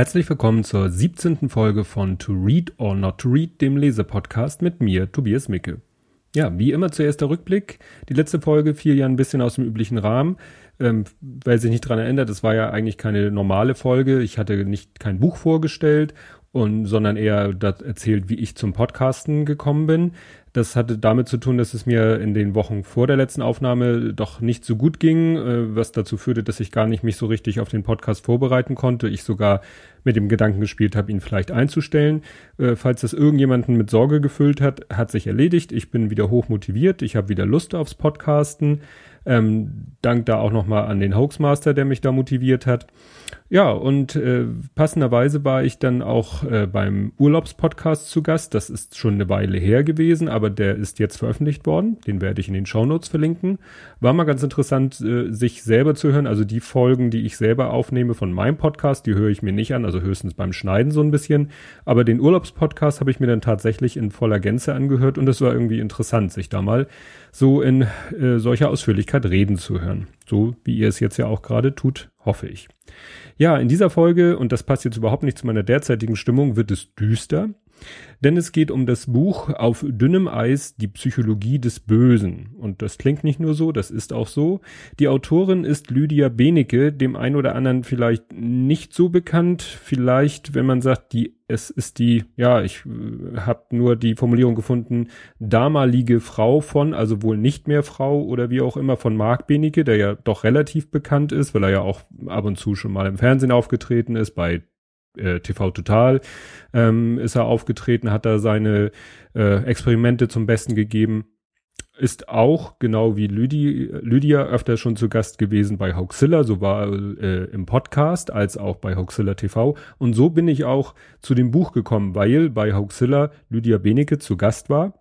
Herzlich willkommen zur 17. Folge von To Read or Not to Read, dem Lesepodcast mit mir, Tobias Micke. Ja, wie immer zuerst der Rückblick. Die letzte Folge fiel ja ein bisschen aus dem üblichen Rahmen. Ähm, wer sich nicht dran erinnert, es war ja eigentlich keine normale Folge. Ich hatte nicht kein Buch vorgestellt und sondern eher erzählt, wie ich zum Podcasten gekommen bin. Das hatte damit zu tun, dass es mir in den Wochen vor der letzten Aufnahme doch nicht so gut ging, äh, was dazu führte, dass ich gar nicht mich so richtig auf den Podcast vorbereiten konnte. Ich sogar mit dem Gedanken gespielt habe, ihn vielleicht einzustellen. Äh, falls das irgendjemanden mit Sorge gefüllt hat, hat sich erledigt. Ich bin wieder hoch motiviert. Ich habe wieder Lust aufs Podcasten. Ähm, dank da auch nochmal an den Hoaxmaster, der mich da motiviert hat. Ja, und äh, passenderweise war ich dann auch äh, beim Urlaubspodcast zu Gast. Das ist schon eine Weile her gewesen, aber der ist jetzt veröffentlicht worden. Den werde ich in den Shownotes verlinken. War mal ganz interessant, äh, sich selber zu hören. Also die Folgen, die ich selber aufnehme von meinem Podcast, die höre ich mir nicht an, also höchstens beim Schneiden so ein bisschen. Aber den Urlaubspodcast habe ich mir dann tatsächlich in voller Gänze angehört und es war irgendwie interessant, sich da mal so in äh, solcher Ausführlichkeit reden zu hören. So wie ihr es jetzt ja auch gerade tut, hoffe ich. Ja, in dieser Folge, und das passt jetzt überhaupt nicht zu meiner derzeitigen Stimmung, wird es düster. Denn es geht um das Buch Auf dünnem Eis, die Psychologie des Bösen. Und das klingt nicht nur so, das ist auch so. Die Autorin ist Lydia Benecke, dem ein oder anderen vielleicht nicht so bekannt. Vielleicht, wenn man sagt, die, es ist die, ja, ich äh, habe nur die Formulierung gefunden, damalige Frau von, also wohl nicht mehr Frau oder wie auch immer von Marc Benecke, der ja doch relativ bekannt ist, weil er ja auch ab und zu schon mal im Fernsehen aufgetreten ist, bei äh, TV Total ähm, ist er aufgetreten, hat da seine äh, Experimente zum Besten gegeben. Ist auch, genau wie Lydia, Lydia öfter schon zu Gast gewesen bei Hoaxilla, so war äh, im Podcast als auch bei Hoaxilla TV. Und so bin ich auch zu dem Buch gekommen, weil bei Hoaxilla Lydia Benecke zu Gast war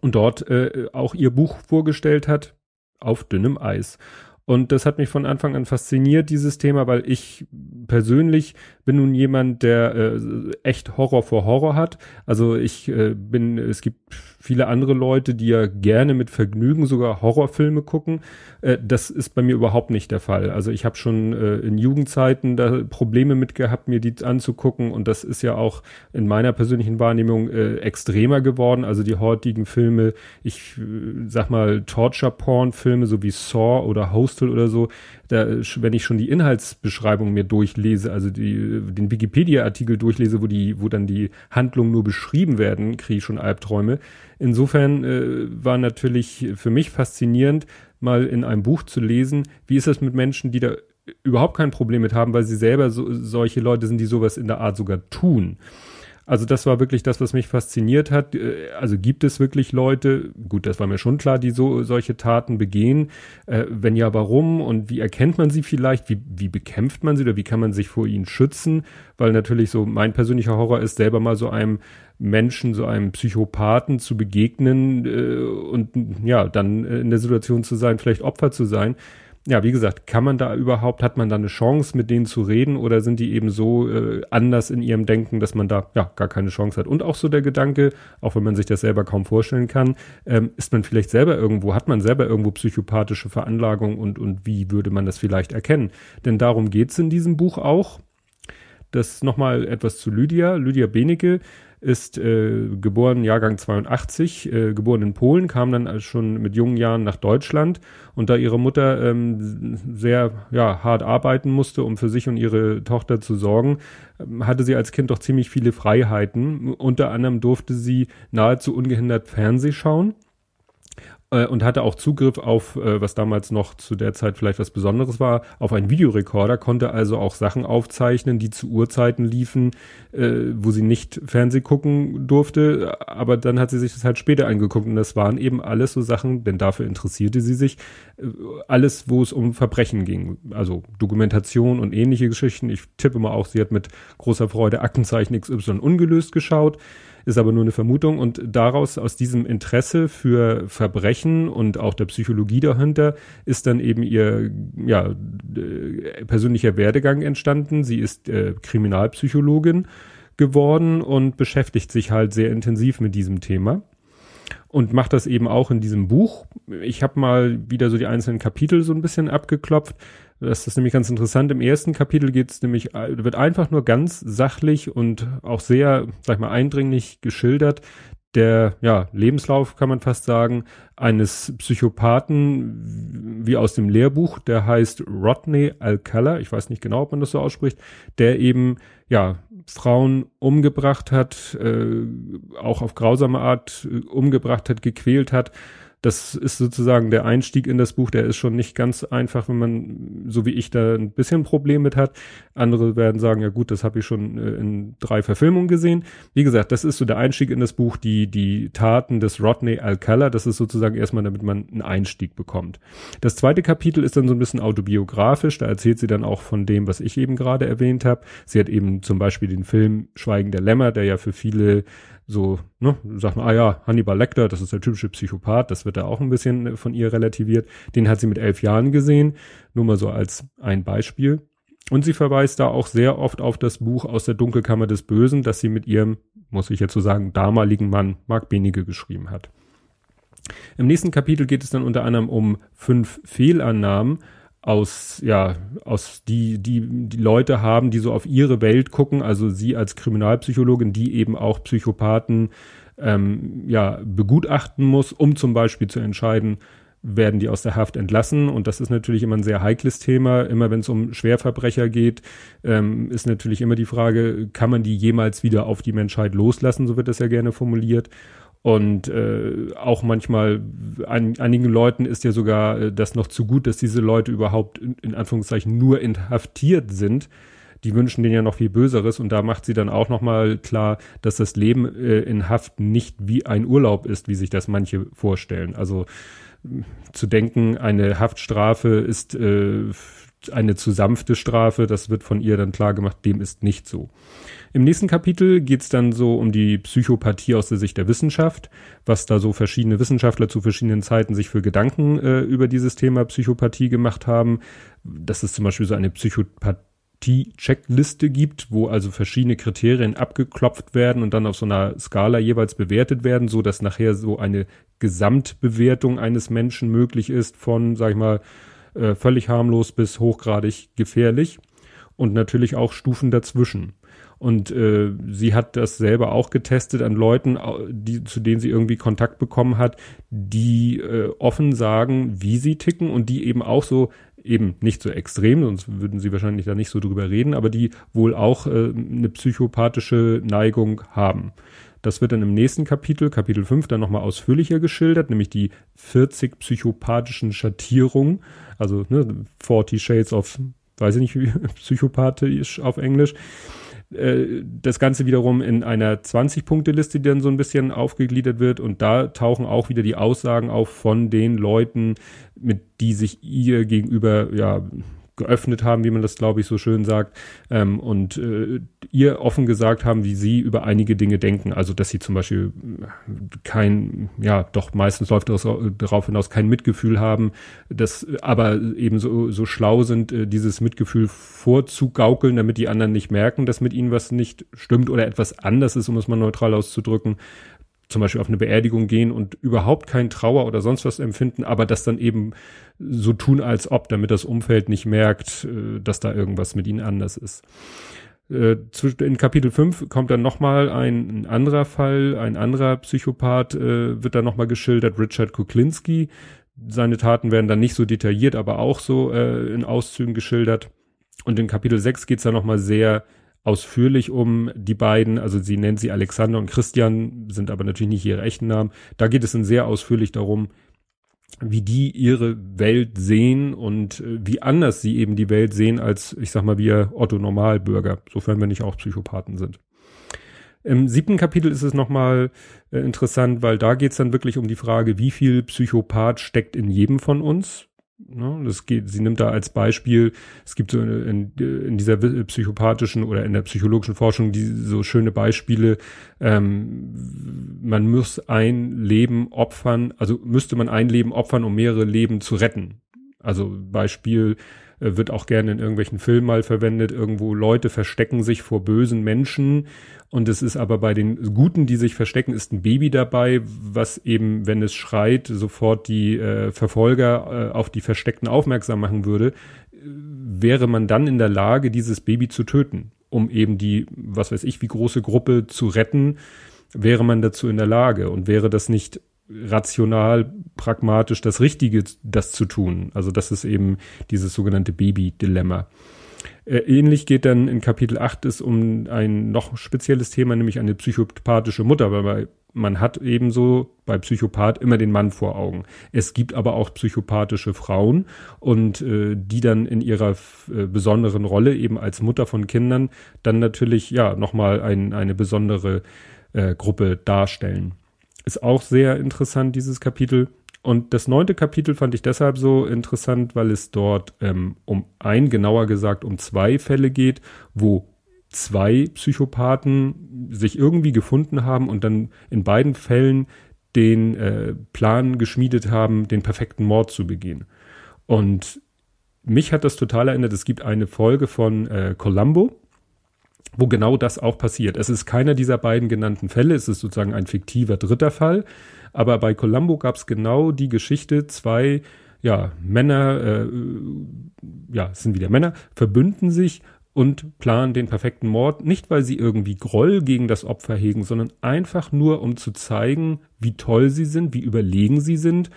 und dort äh, auch ihr Buch vorgestellt hat, auf dünnem Eis. Und das hat mich von Anfang an fasziniert, dieses Thema, weil ich persönlich bin nun jemand, der äh, echt Horror vor Horror hat. Also ich äh, bin, es gibt viele andere Leute, die ja gerne mit Vergnügen sogar Horrorfilme gucken. Äh, das ist bei mir überhaupt nicht der Fall. Also ich habe schon äh, in Jugendzeiten da Probleme mit gehabt, mir die anzugucken. Und das ist ja auch in meiner persönlichen Wahrnehmung äh, extremer geworden. Also die heutigen Filme, ich äh, sag mal Torture-Porn-Filme, so wie Saw oder Hostel oder so, da, wenn ich schon die Inhaltsbeschreibung mir durchlese, also die, den Wikipedia-Artikel durchlese, wo die, wo dann die Handlungen nur beschrieben werden, kriege ich schon Albträume. Insofern äh, war natürlich für mich faszinierend, mal in einem Buch zu lesen, wie ist das mit Menschen, die da überhaupt kein Problem mit haben, weil sie selber so, solche Leute sind, die sowas in der Art sogar tun. Also das war wirklich das, was mich fasziniert hat. Äh, also gibt es wirklich Leute, gut, das war mir schon klar, die so solche Taten begehen. Äh, wenn ja, warum und wie erkennt man sie vielleicht? Wie, wie bekämpft man sie oder wie kann man sich vor ihnen schützen? Weil natürlich so mein persönlicher Horror ist, selber mal so einem Menschen, so einem Psychopathen zu begegnen äh, und ja, dann in der Situation zu sein, vielleicht Opfer zu sein ja, wie gesagt, kann man da überhaupt, hat man da eine Chance, mit denen zu reden oder sind die eben so äh, anders in ihrem Denken, dass man da ja gar keine Chance hat? Und auch so der Gedanke, auch wenn man sich das selber kaum vorstellen kann, ähm, ist man vielleicht selber irgendwo, hat man selber irgendwo psychopathische Veranlagung und, und wie würde man das vielleicht erkennen? Denn darum geht's in diesem Buch auch. Das nochmal etwas zu Lydia. Lydia Benecke ist äh, geboren, Jahrgang 82, äh, geboren in Polen, kam dann schon mit jungen Jahren nach Deutschland und da ihre Mutter ähm, sehr ja, hart arbeiten musste, um für sich und ihre Tochter zu sorgen, ähm, hatte sie als Kind doch ziemlich viele Freiheiten. Unter anderem durfte sie nahezu ungehindert Fernseh schauen äh, und hatte auch Zugriff auf, äh, was damals noch zu der Zeit vielleicht was Besonderes war, auf einen Videorekorder, konnte also auch Sachen aufzeichnen, die zu Uhrzeiten liefen, äh, wo sie nicht Fernseh gucken durfte, aber dann hat sie sich das halt später angeguckt und das waren eben alles so Sachen, denn dafür interessierte sie sich, alles, wo es um Verbrechen ging, also Dokumentation und ähnliche Geschichten. Ich tippe mal auch, sie hat mit großer Freude Aktenzeichen XY ungelöst geschaut ist aber nur eine Vermutung und daraus, aus diesem Interesse für Verbrechen und auch der Psychologie dahinter, ist dann eben ihr, ja, äh, persönlicher Werdegang entstanden. Sie ist äh, Kriminalpsychologin geworden und beschäftigt sich halt sehr intensiv mit diesem Thema. Und macht das eben auch in diesem Buch. Ich habe mal wieder so die einzelnen Kapitel so ein bisschen abgeklopft. Das ist nämlich ganz interessant. Im ersten Kapitel geht es nämlich, wird einfach nur ganz sachlich und auch sehr, sag ich mal, eindringlich geschildert, der ja, Lebenslauf, kann man fast sagen, eines Psychopathen wie aus dem Lehrbuch, der heißt Rodney Alcala, ich weiß nicht genau, ob man das so ausspricht, der eben ja Frauen umgebracht hat, äh, auch auf grausame Art äh, umgebracht hat, gequält hat das ist sozusagen der Einstieg in das Buch, der ist schon nicht ganz einfach, wenn man, so wie ich, da ein bisschen Problem mit hat. Andere werden sagen, ja gut, das habe ich schon äh, in drei Verfilmungen gesehen. Wie gesagt, das ist so der Einstieg in das Buch, die, die Taten des Rodney Alcala, das ist sozusagen erstmal, damit man einen Einstieg bekommt. Das zweite Kapitel ist dann so ein bisschen autobiografisch, da erzählt sie dann auch von dem, was ich eben gerade erwähnt habe. Sie hat eben zum Beispiel den Film Schweigen der Lämmer, der ja für viele so, ne, sagt man, ah ja, Hannibal Lecter, das ist der typische Psychopath, das wird da auch ein bisschen äh, von ihr relativiert. Den hat sie mit elf Jahren gesehen, nur mal so als ein Beispiel. Und sie verweist da auch sehr oft auf das Buch aus der Dunkelkammer des Bösen, das sie mit ihrem, muss ich jetzt so sagen, damaligen Mann Mark Benige geschrieben hat. Im nächsten Kapitel geht es dann unter anderem um fünf Fehlannahmen, aus, ja, aus die, die, die Leute haben, die so auf ihre Welt gucken, also sie als Kriminalpsychologin, die eben auch Psychopathen ähm, ja, begutachten muss, um zum Beispiel zu entscheiden, werden die aus der Haft entlassen. Und das ist natürlich immer ein sehr heikles Thema. Immer wenn es um Schwerverbrecher geht, ähm, ist natürlich immer die Frage, kann man die jemals wieder auf die Menschheit loslassen? So wird das ja gerne formuliert. Und äh, auch manchmal, an, einigen Leuten ist ja sogar äh, das noch zu gut, dass diese Leute überhaupt in, in Anführungszeichen nur inhaftiert sind. Die wünschen denen ja noch viel Böseres und da macht sie dann auch nochmal klar, dass das Leben äh, in Haft nicht wie ein Urlaub ist, wie sich das manche vorstellen. Also zu denken, eine Haftstrafe ist äh, eine zu sanfte Strafe, das wird von ihr dann klar gemacht, dem ist nicht so. Im nächsten Kapitel geht's dann so um die Psychopathie aus der Sicht der Wissenschaft, was da so verschiedene Wissenschaftler zu verschiedenen Zeiten sich für Gedanken äh, über dieses Thema Psychopathie gemacht haben. Das ist zum Beispiel so eine Psychopathie-Checkliste gibt, wo also verschiedene Kriterien abgeklopft werden und dann auf so einer Skala jeweils bewertet werden, so dass nachher so eine Gesamtbewertung eines Menschen möglich ist von, sag ich mal, äh, völlig harmlos bis hochgradig gefährlich und natürlich auch Stufen dazwischen. Und äh, sie hat das selber auch getestet an Leuten, die, zu denen sie irgendwie Kontakt bekommen hat, die äh, offen sagen, wie sie ticken und die eben auch so eben nicht so extrem, sonst würden sie wahrscheinlich da nicht so drüber reden, aber die wohl auch äh, eine psychopathische Neigung haben. Das wird dann im nächsten Kapitel, Kapitel 5, dann nochmal ausführlicher geschildert, nämlich die 40 psychopathischen Schattierungen, also ne, 40 Shades of, weiß ich nicht, psychopathisch auf Englisch. Äh, das Ganze wiederum in einer 20-Punkte-Liste, die dann so ein bisschen aufgegliedert wird. Und da tauchen auch wieder die Aussagen auf von den Leuten, mit die sich ihr gegenüber ja geöffnet haben, wie man das, glaube ich, so schön sagt, ähm, und äh, ihr offen gesagt haben, wie sie über einige Dinge denken. Also, dass sie zum Beispiel kein, ja, doch meistens läuft das darauf hinaus, kein Mitgefühl haben, dass aber eben so, so schlau sind, äh, dieses Mitgefühl vorzugaukeln, damit die anderen nicht merken, dass mit ihnen was nicht stimmt oder etwas anders ist, um es mal neutral auszudrücken zum Beispiel auf eine Beerdigung gehen und überhaupt kein Trauer oder sonst was empfinden, aber das dann eben so tun, als ob, damit das Umfeld nicht merkt, äh, dass da irgendwas mit ihnen anders ist. Äh, in Kapitel 5 kommt dann nochmal ein, anderer Fall, ein anderer Psychopath äh, wird dann nochmal geschildert, Richard Kuklinski. Seine Taten werden dann nicht so detailliert, aber auch so in Auszügen geschildert. Und in Kapitel 6 geht's dann nochmal sehr ausführlich um die beiden, also sie nennt sie Alexander und Christian, sind aber natürlich nicht ihre echten Namen. Da geht es dann sehr ausführlich darum, wie die ihre Welt sehen und äh, wie anders sie eben die Welt sehen als, ich sag mal, wir Otto Normalbürger, sofern wir nicht auch Psychopathen sind. Im siebten Kapitel ist es nochmal äh, interessant, weil da geht es dann wirklich um die Frage, wie viel Psychopath steckt in jedem von uns. Ne, das geht, sie nimmt da als Beispiel, es gibt so in, in dieser psychopathischen oder in der psychologischen Forschung die so schöne Beispiele, ähm, man muss ein Leben opfern, also müsste man ein Leben opfern, um mehrere Leben zu retten. Also Beispiel wird auch gerne in irgendwelchen Filmen mal verwendet, irgendwo Leute verstecken sich vor bösen Menschen. Und es ist aber bei den Guten, die sich verstecken, ist ein Baby dabei, was eben, wenn es schreit, sofort die äh, Verfolger äh, auf die Versteckten aufmerksam machen würde, wäre man dann in der Lage, dieses Baby zu töten, um eben die, was weiß ich, wie große Gruppe zu retten, wäre man dazu in der Lage. Und wäre das nicht rational, pragmatisch das Richtige, das zu tun. Also das ist eben dieses sogenannte Baby-Dilemma. Äh, ähnlich geht dann in Kapitel 8 es um ein noch spezielles Thema, nämlich eine psychopathische Mutter, weil man hat ebenso bei Psychopath immer den Mann vor Augen. Es gibt aber auch psychopathische Frauen und äh, die dann in ihrer äh, besonderen Rolle eben als Mutter von Kindern dann natürlich ja nochmal ein, eine besondere äh, Gruppe darstellen. Ist auch sehr interessant, dieses Kapitel. Und das neunte Kapitel fand ich deshalb so interessant, weil es dort ähm, um ein, genauer gesagt um zwei Fälle geht, wo zwei Psychopathen sich irgendwie gefunden haben und dann in beiden Fällen den äh, Plan geschmiedet haben, den perfekten Mord zu begehen. Und mich hat das total erinnert, es gibt eine Folge von äh, Columbo, wo genau das auch passiert. Es ist keiner dieser beiden genannten Fälle, es ist sozusagen ein fiktiver dritter Fall, aber bei Columbo gab es genau die Geschichte, zwei ja, Männer, äh, ja, es sind wieder Männer, verbünden sich und planen den perfekten Mord, nicht weil sie irgendwie Groll gegen das Opfer hegen, sondern einfach nur, um zu zeigen, wie toll sie sind, wie überlegen sie sind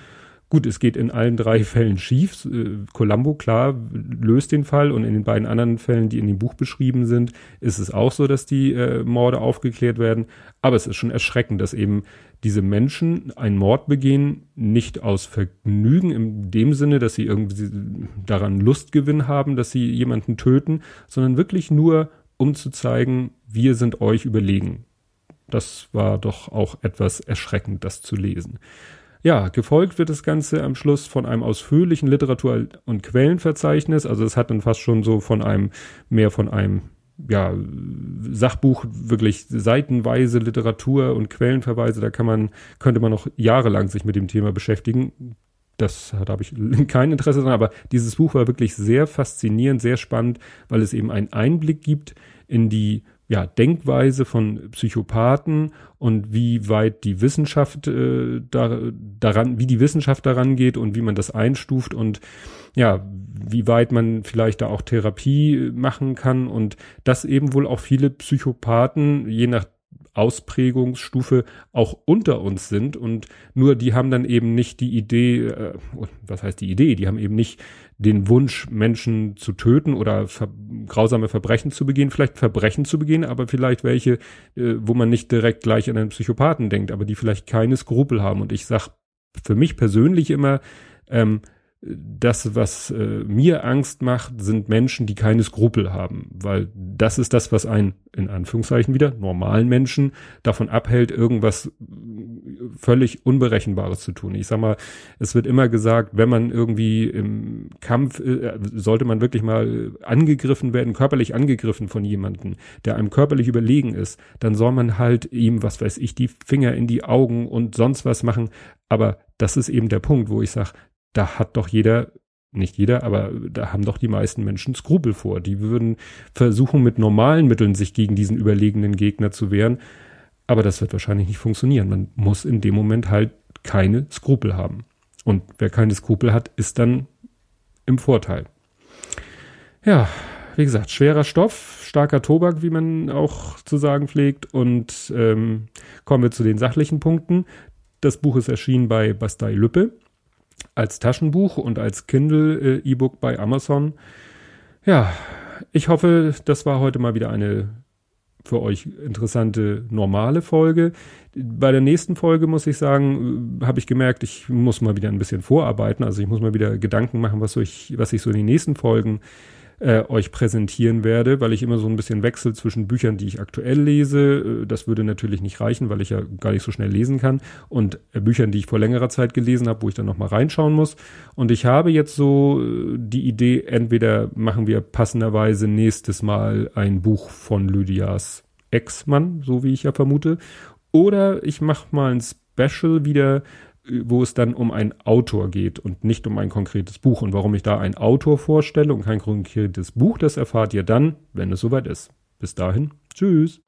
Gut, es geht in allen drei Fällen schief. Äh, Columbo, klar, löst den Fall und in den beiden anderen Fällen, die in dem Buch beschrieben sind, ist es auch so, dass die äh, Morde aufgeklärt werden. Aber es ist schon erschreckend, dass eben diese Menschen einen Mord begehen, nicht aus Vergnügen in dem Sinne, dass sie irgendwie daran Lustgewinn haben, dass sie jemanden töten, sondern wirklich nur, um zu zeigen, wir sind euch überlegen. Das war doch auch etwas erschreckend, das zu lesen. Ja, gefolgt wird das Ganze am Schluss von einem ausführlichen Literatur- und Quellenverzeichnis. Also es hat dann fast schon so von einem, mehr von einem, ja, Sachbuch, wirklich seitenweise Literatur und Quellenverweise. Da kann man, könnte man noch jahrelang sich mit dem Thema beschäftigen. Das, da habe ich kein Interesse dran, aber dieses Buch war wirklich sehr faszinierend, sehr spannend, weil es eben einen Einblick gibt in die ja, Denkweise von Psychopathen und wie weit die Wissenschaft äh, da, daran, wie die Wissenschaft daran geht und wie man das einstuft und ja, wie weit man vielleicht da auch Therapie machen kann und dass eben wohl auch viele Psychopathen, je nach Ausprägungsstufe auch unter uns sind. Und nur die haben dann eben nicht die Idee, äh, was heißt die Idee, die haben eben nicht den Wunsch, Menschen zu töten oder ver grausame Verbrechen zu begehen, vielleicht Verbrechen zu begehen, aber vielleicht welche, äh, wo man nicht direkt gleich an einen Psychopathen denkt, aber die vielleicht keine Skrupel haben. Und ich sag für mich persönlich immer, ähm, das, was äh, mir Angst macht, sind Menschen, die keine Skrupel haben, weil das ist das, was einen, in Anführungszeichen wieder, normalen Menschen davon abhält, irgendwas völlig Unberechenbares zu tun. Ich sag mal, es wird immer gesagt, wenn man irgendwie im Kampf, äh, sollte man wirklich mal angegriffen werden, körperlich angegriffen von jemandem, der einem körperlich überlegen ist, dann soll man halt ihm, was weiß ich, die Finger in die Augen und sonst was machen. Aber das ist eben der Punkt, wo ich sage, da hat doch jeder, nicht jeder, aber da haben doch die meisten Menschen Skrupel vor. Die würden versuchen, mit normalen Mitteln sich gegen diesen überlegenen Gegner zu wehren. Aber das wird wahrscheinlich nicht funktionieren. Man muss in dem Moment halt keine Skrupel haben. Und wer keine Skrupel hat, ist dann im Vorteil. Ja, wie gesagt, schwerer Stoff, starker Tobak, wie man auch zu sagen pflegt. Und ähm, kommen wir zu den sachlichen Punkten. Das Buch ist erschienen bei Bastei Lüppe als Taschenbuch und als Kindle äh, E-Book bei Amazon. Ja, ich hoffe, das war heute mal wieder eine für euch interessante normale Folge. Bei der nächsten Folge muss ich sagen, äh, habe ich gemerkt, ich muss mal wieder ein bisschen vorarbeiten. Also ich muss mal wieder Gedanken machen, was, ich, was ich so in den nächsten Folgen äh, euch präsentieren werde, weil ich immer so ein bisschen wechsel zwischen Büchern, die ich aktuell lese. Äh, das würde natürlich nicht reichen, weil ich ja gar nicht so schnell lesen kann. Und äh, Büchern, die ich vor längerer Zeit gelesen habe, wo ich dann nochmal reinschauen muss. Und ich habe jetzt so äh, die Idee, entweder machen wir passenderweise nächstes Mal ein Buch von Lydias Ex-Mann, so wie ich ja vermute. Oder ich mache mal ein Special wieder wo es dann um einen Autor geht und nicht um ein konkretes Buch. Und warum ich da einen Autor vorstelle und kein konkretes Buch, das erfahrt ihr dann, wenn es soweit ist. Bis dahin, tschüss.